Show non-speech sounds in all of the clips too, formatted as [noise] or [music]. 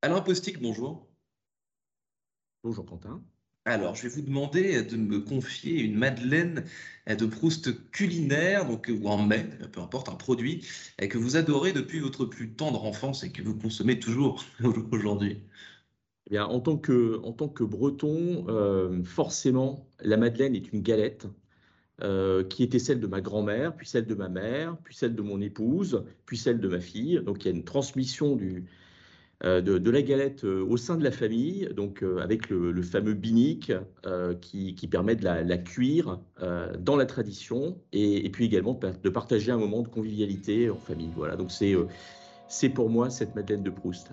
Alain Postic, bonjour. Bonjour Quentin. Alors, je vais vous demander de me confier une madeleine de Proust culinaire, donc, ou en mai, peu importe, un produit que vous adorez depuis votre plus tendre enfance et que vous consommez toujours [laughs] aujourd'hui. Eh bien, en tant que, en tant que breton, euh, forcément, la madeleine est une galette euh, qui était celle de ma grand-mère, puis celle de ma mère, puis celle de mon épouse, puis celle de ma fille. Donc, il y a une transmission du, euh, de, la galette euh, au sein de la famille, donc euh, avec le, fameux binique qui, permet de la, cuire dans la tradition et, puis également de, partager un moment de convivialité en famille. Voilà, donc c'est pour moi cette Madeleine de Proust.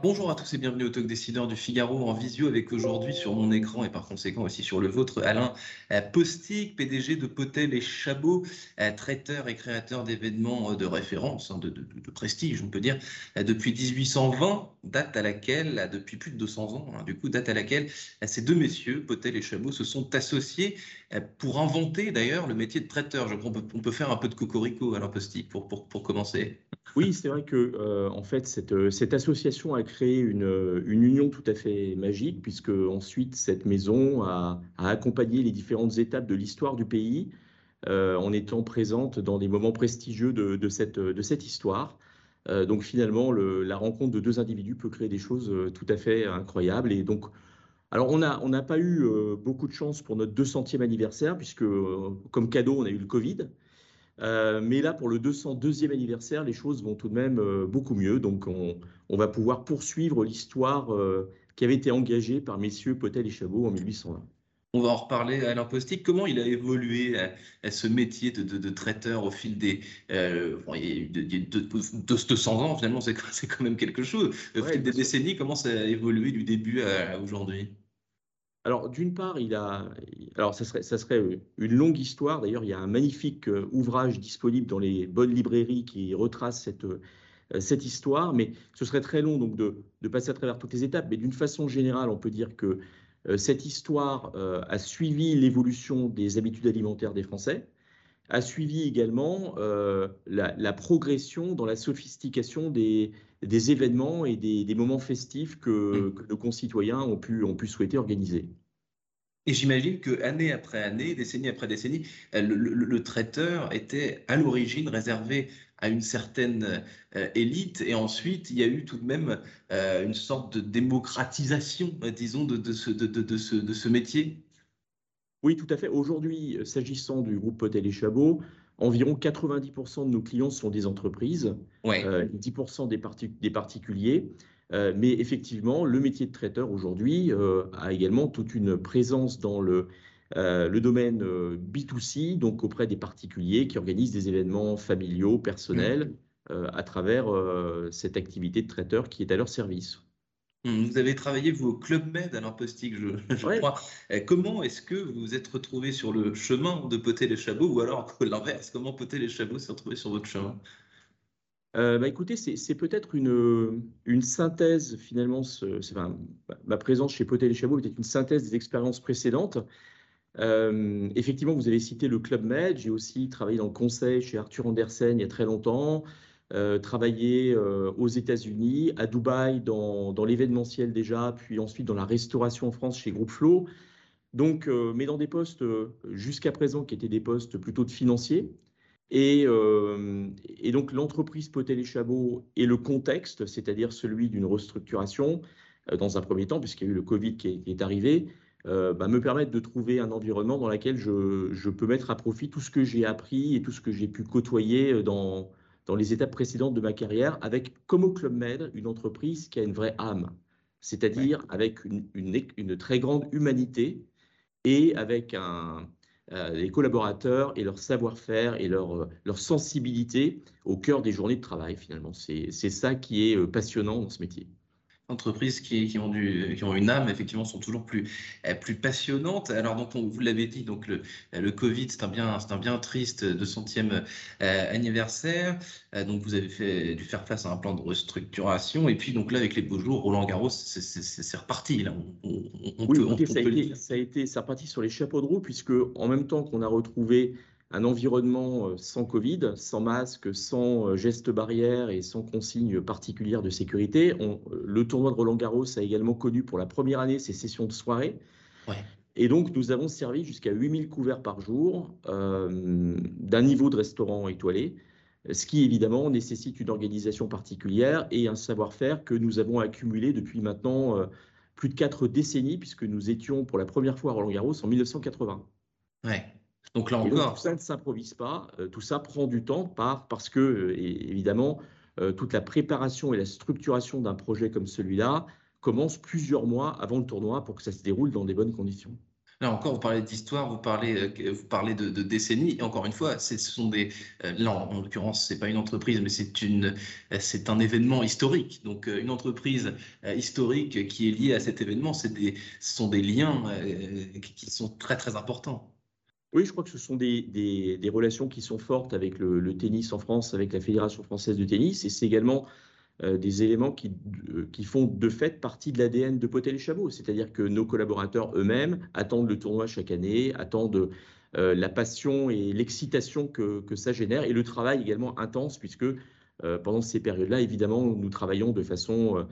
Bonjour à tous et bienvenue au Talk Décideur du Figaro en visio avec aujourd'hui sur mon écran et par conséquent aussi sur le vôtre Alain euh, Postic, PDG de Potel et Chabot, euh, traiteur et créateur d'événements euh, de référence, hein, de, prestige on peut dire, depuis 1820, date à laquelle, depuis plus de 200 ans, hein, du coup date à laquelle ces deux messieurs, Potel et Chabot, se sont associés pour inventer d'ailleurs le métier de traiteur. Je crois qu'on peut, faire un peu de cocorico Alain Postic pour, pour, pour commencer. Oui, c'est vrai que en fait cette, cette association a créé une, union tout à fait magique, puisque ensuite cette maison a, accompagné les différentes étapes de l'histoire du pays euh, en étant présente dans des moments prestigieux de, cette, de cette, histoire. Euh, donc finalement, la rencontre de deux individus peut créer des choses euh, tout à fait incroyables. Et donc, alors on n'a pas eu beaucoup de chance pour notre 200e anniversaire, puisque comme cadeau, on a eu le Covid. Euh, mais là, pour le 202e anniversaire, les choses vont tout de même euh, beaucoup mieux. Donc, on, va pouvoir poursuivre l'histoire euh, qui avait été engagée par messieurs Potel et Chabot en 1820. On va en reparler, Alain Postic. Comment il a évolué à, ce métier de, traiteur au fil des de, 200 ans Finalement, [laughs] c'est quand même quelque chose. Au fil des décennies, comment ça a évolué du début à aujourd'hui? Alors, d'une part, il a. Alors, ça serait, ça serait une longue histoire. D'ailleurs, il y a un magnifique euh, ouvrage disponible dans les bonnes librairies qui retrace cette, euh, cette histoire, mais ce serait très long donc de, de passer à travers toutes les étapes. Mais d'une façon générale, on peut dire que euh, cette histoire a suivi l'évolution des habitudes alimentaires des Français, a suivi également la, progression dans la sophistication des, des événements et des, moments festifs que, mm. nos concitoyens ont pu, ont pu souhaiter organiser. Et j'imagine que année après année, décennie après décennie, euh, le, traiteur était à l'origine réservé à une certaine euh, élite, et ensuite il y a eu tout de même euh, une sorte de démocratisation, disons, de, de, ce, de, de, ce, de ce métier. Oui, tout à fait. Aujourd'hui, s'agissant du groupe Potel et Chabot, Environ 90% de nos clients sont des entreprises, 10% euh, des, particuliers. Euh, mais effectivement, le métier de traiteur aujourd'hui euh, a également toute une présence dans le, le domaine B2C, donc auprès des particuliers qui organisent des événements familiaux, personnels, mmh. à travers cette activité de traiteur qui est à leur service. Mmh, vous avez travaillé vos Club Med à l'impostique, je, [laughs] je crois. Euh, comment est-ce que vous vous êtes retrouvé sur le chemin de Poter les Chabots ou alors [laughs] l'inverse Comment Poter les Chabots s'est retrouvé sur votre chemin? Euh, bah écoutez, c'est peut-être une, une synthèse finalement. enfin, ma présence chez Potel les Chabots était une synthèse des expériences précédentes. Euh, effectivement, vous avez cité le Club Med. J'ai aussi travaillé dans le conseil chez Arthur Andersen il y a très longtemps. Euh, travaillé euh, aux États-Unis, à Dubaï, dans, l'événementiel déjà, puis ensuite dans la restauration en France chez Groupe Flow. Donc, mais dans des postes jusqu'à présent qui étaient des postes plutôt de financiers. Et, et donc, l'entreprise Potel et Chabot et le contexte, c'est-à-dire celui d'une restructuration, dans un premier temps, puisqu'il y a eu le Covid qui est, arrivé, bah, me permettent de trouver un environnement dans lequel je, je, peux mettre à profit tout ce que j'ai appris et tout ce que j'ai pu côtoyer dans, dans les étapes précédentes de ma carrière avec Como Club Med, une entreprise qui a une vraie âme, c'est-à-dire avec une, une, très grande humanité et avec un, euh, les collaborateurs et leur savoir-faire et leur, euh, leur sensibilité au cœur des journées de travail finalement. C'est ça qui est euh, passionnant dans ce métier entreprises qui, qui, ont du, qui ont une âme, effectivement, sont toujours plus, plus passionnantes. Alors, donc, on, vous l'avez dit, donc le, le Covid, c'est un bien, c'est un bien triste de centième euh, anniversaire. Euh, donc, vous avez fait, dû faire face à un plan de restructuration. Et puis, donc là, avec les beaux jours, Roland Garros, c'est reparti. Là, on, oui, peut, ça, a été, ça a été, reparti sur les chapeaux de roue, puisque en même temps qu'on a retrouvé un environnement sans Covid, sans masque, sans gestes barrières et sans consignes particulières de sécurité. le tournoi de Roland Garros a également connu pour la première année ses sessions de soirée. Et donc, nous avons servi jusqu'à 8000 couverts par jour d'un niveau de restaurant étoilé ce qui évidemment nécessite une organisation particulière et un savoir-faire que nous avons accumulé depuis maintenant euh, plus de quatre décennies, puisque nous étions pour la première fois à Roland Garros en 1980. Ouais. Donc là encore. tout ça ne s'improvise pas, euh, tout ça prend du temps par, parce que, euh, évidemment, toute la préparation et la structuration d'un projet comme celui-là commence plusieurs mois avant le tournoi pour que ça se déroule dans des bonnes conditions. Là encore, vous parlez d'histoire, vous parlez, euh, vous parlez de, décennies. Et encore une fois, ce sont des. Euh, là, en, l'occurrence, c'est pas une entreprise, mais c'est une, euh, c'est un événement historique. Donc, une entreprise historique qui est liée à cet événement, c'est des, ce sont des liens qui sont très très importants. Oui, je crois que ce sont des, relations qui sont fortes avec le, tennis en France, avec la Fédération française de tennis, et c'est également euh, des éléments qui, euh, qui, font de fait partie de l'ADN de Potel et Chabot. C'est-à-dire que nos collaborateurs eux-mêmes attendent le tournoi chaque année, attendent euh, la passion et l'excitation que, ça génère et le travail également intense, puisque pendant ces périodes-là, évidemment, nous travaillons de façon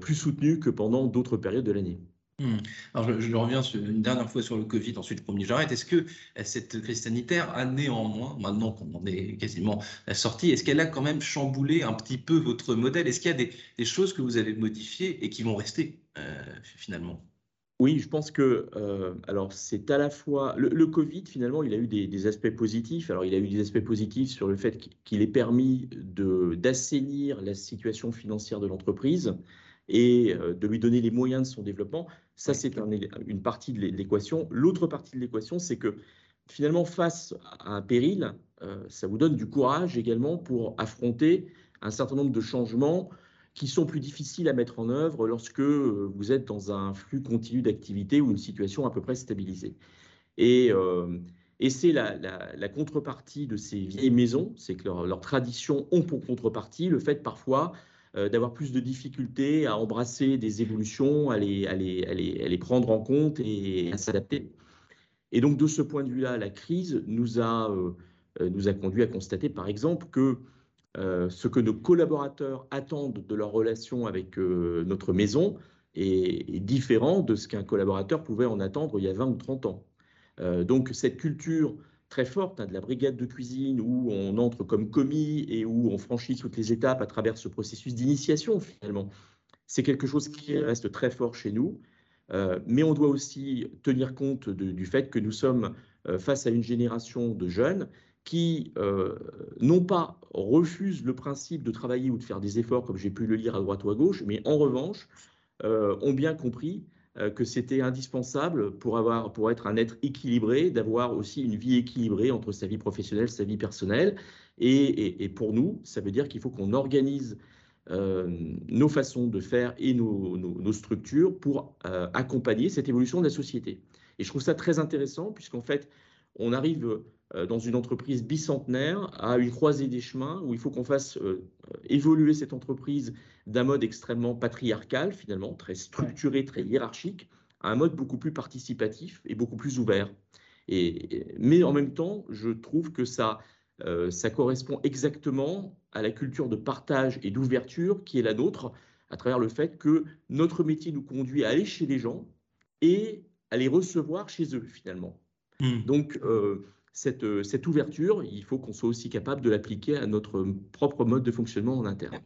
plus soutenue que pendant d'autres périodes de l'année. Hmm. Alors, je, reviens une dernière fois sur le Covid, ensuite, premier, j'arrête. Est-ce que euh, cette crise sanitaire a néanmoins, maintenant qu'on en est quasiment euh, sorti, est-ce qu'elle a quand même chamboulé un petit peu votre modèle? Est-ce qu'il y a des, choses que vous avez modifiées et qui vont rester euh, finalement? Oui, je pense que alors c'est à la fois le, Covid finalement, il a eu des, aspects positifs. Alors il a eu des aspects positifs sur le fait qu'il ait permis d'assainir la situation financière de l'entreprise et de lui donner les moyens de son développement. Ça, c'est une partie de l'équation. L'autre partie de l'équation, c'est que finalement, face à un péril, euh, ça vous donne du courage également pour affronter un certain nombre de changements qui sont plus difficiles à mettre en œuvre lorsque euh, vous êtes dans un flux continu d'activité ou une situation à peu près stabilisée. Et, euh, c'est la, contrepartie de ces vieilles maisons, c'est que leurs leur traditions ont pour contrepartie le fait parfois d'avoir plus de difficultés à embrasser des évolutions, à les, les, prendre en compte et à s'adapter. Et donc, de ce point de vue-là, la crise nous a, euh, euh, nous a à constater, par exemple, que ce que nos collaborateurs attendent de leur relation avec notre maison est, différent de ce qu'un collaborateur pouvait en attendre il y a 20 ou 30 ans. donc, cette culture très forte hein, de la brigade de cuisine où on entre comme commis et où on franchit toutes les étapes à travers ce processus d'initiation finalement. C'est quelque chose qui reste très fort chez nous, euh, mais on doit aussi tenir compte du fait que nous sommes euh, face à une génération de jeunes qui, euh, non pas refusent le principe de travailler ou de faire des efforts, comme j'ai pu le lire à droite ou à gauche, mais en revanche, ont bien compris que c'était indispensable pour, avoir, pour être un être équilibré, d'avoir aussi une vie équilibrée entre sa vie professionnelle, sa vie personnelle. Et, pour nous, ça veut dire qu'il faut qu'on organise euh, nos façons de faire et nos, structures pour euh, accompagner cette évolution de la société. Et je trouve ça très intéressant puisqu'en fait, on arrive dans une entreprise bicentenaire à une croisée des chemins où il faut qu'on fasse évoluer cette entreprise d'un mode extrêmement patriarcal, finalement, très structuré, très hiérarchique, à un mode beaucoup plus participatif et beaucoup plus ouvert. Et, mais en même temps, je trouve que ça, euh, ça correspond exactement à la culture de partage et d'ouverture qui est la nôtre, à travers le fait que notre métier nous conduit à aller chez les gens et à les recevoir chez eux, finalement. Hmm. Donc, euh, cette, cette ouverture, il faut qu'on soit aussi capable de l'appliquer à notre propre mode de fonctionnement en interne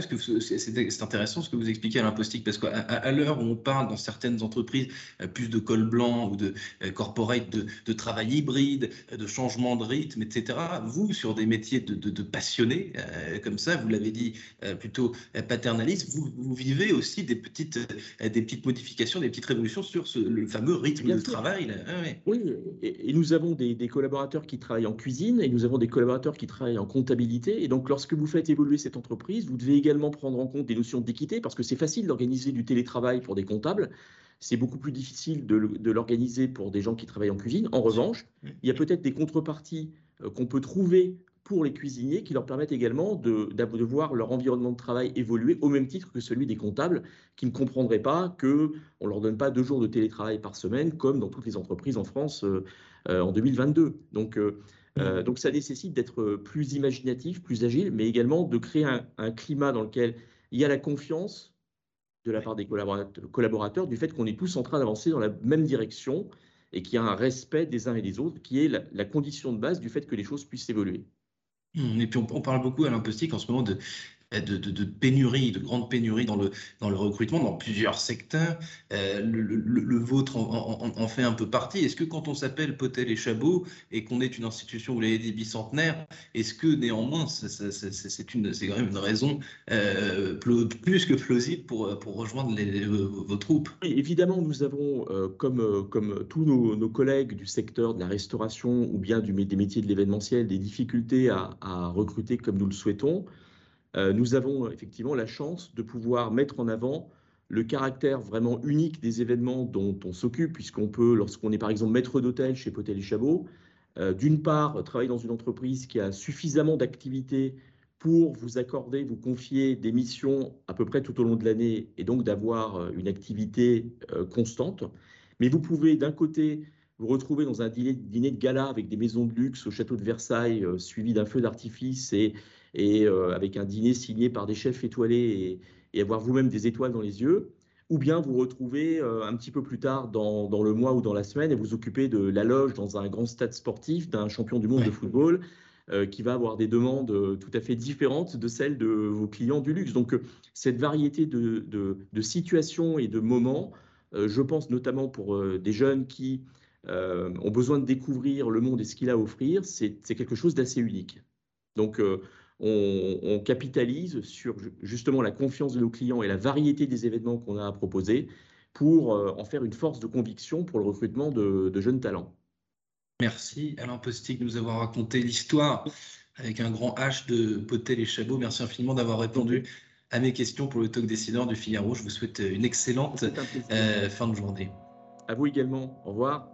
que c'est intéressant ce que vous expliquez à l'impostique, parce qu'à à, l'heure où on parle dans certaines entreprises euh, plus de col blanc ou de euh, corporate, de, travail hybride, de changement de rythme, etc., vous, sur des métiers de, passionnés, euh, comme ça, vous l'avez dit plutôt paternaliste, vous, vivez aussi des petites, des petites modifications, des petites révolutions sur le fameux rythme de travail. Ah oui, et, nous avons des, des collaborateurs qui travaillent en cuisine et nous avons des collaborateurs qui travaillent en comptabilité. Et donc, lorsque vous faites évoluer cette entreprise, vous devez également prendre en compte des notions d'équité, parce que c'est facile d'organiser du télétravail pour des comptables, c'est beaucoup plus difficile de, l'organiser pour des gens qui travaillent en cuisine. En revanche, il y a peut-être des contreparties euh, qu'on peut trouver pour les cuisiniers qui leur permettent également de, de, voir leur environnement de travail évoluer au même titre que celui des comptables qui ne comprendraient pas qu'on ne leur donne pas deux jours de télétravail par semaine comme dans toutes les entreprises en France euh, euh, en 2022. Donc Euh, donc ça nécessite d'être plus imaginatif, plus agile, mais également de créer un, climat dans lequel il y a la confiance de la part des collaborateurs, du fait qu'on est tous en train d'avancer dans la même direction et qu'il y a un respect des uns et des autres, qui est la condition de base du fait que les choses puissent évoluer. Mmh, et puis on, parle beaucoup à l'impostique en ce moment de, de, de, pénurie, de grande pénurie dans le, dans le recrutement, dans plusieurs secteurs. Euh, le, vôtre en, fait un peu partie. Est-ce que quand on s'appelle Potel et Chabot et qu'on est une institution, vous l'avez dit, bicentenaire, est-ce que néanmoins c'est quand même une raison euh, plus que plausible pour, pour rejoindre les, vos, troupes? Évidemment, nous avons, euh, comme, comme tous nos, collègues du secteur de la restauration ou bien des métiers de l'événementiel, des difficultés à recruter comme nous le souhaitons. Euh, nous avons effectivement la chance de pouvoir mettre en avant le caractère vraiment unique des événements dont on s'occupe, puisqu'on peut, lorsqu'on est par exemple maître d'hôtel chez Potel et Chabot, euh, d'une part, travailler dans une entreprise qui a suffisamment d'activités pour vous accorder, vous confier des missions à peu près tout au long de l'année et donc d'avoir euh, une activité constante. Mais vous pouvez d'un côté vous retrouver dans un dîner, de gala avec des maisons de luxe au château de Versailles, suivi d'un feu d'artifice et et euh, avec un dîner signé par des chefs étoilés et, avoir vous-même des étoiles dans les yeux, ou bien vous retrouvez euh, un petit peu plus tard dans, le mois ou dans la semaine et vous occupez de la loge dans un grand stade sportif d'un champion du monde de football euh, qui va avoir des demandes tout à fait différentes de celles de vos clients du luxe. Donc cette variété de, de, situations et de moments, je pense notamment pour des jeunes qui ont besoin de découvrir le monde et ce qu'il a à offrir, c'est quelque chose d'assez unique. Donc on, capitalise sur justement la confiance de nos clients et la variété des événements qu'on a à proposer pour euh, en faire une force de conviction pour le recrutement de, jeunes talents. Merci Alain Postic de nous avoir raconté l'histoire avec un grand H de Potel et Chabot. Merci infiniment d'avoir répondu à mes questions pour le talk décideur du Figaro. Je vous souhaite une excellente euh, fin de journée. À vous également. Au revoir.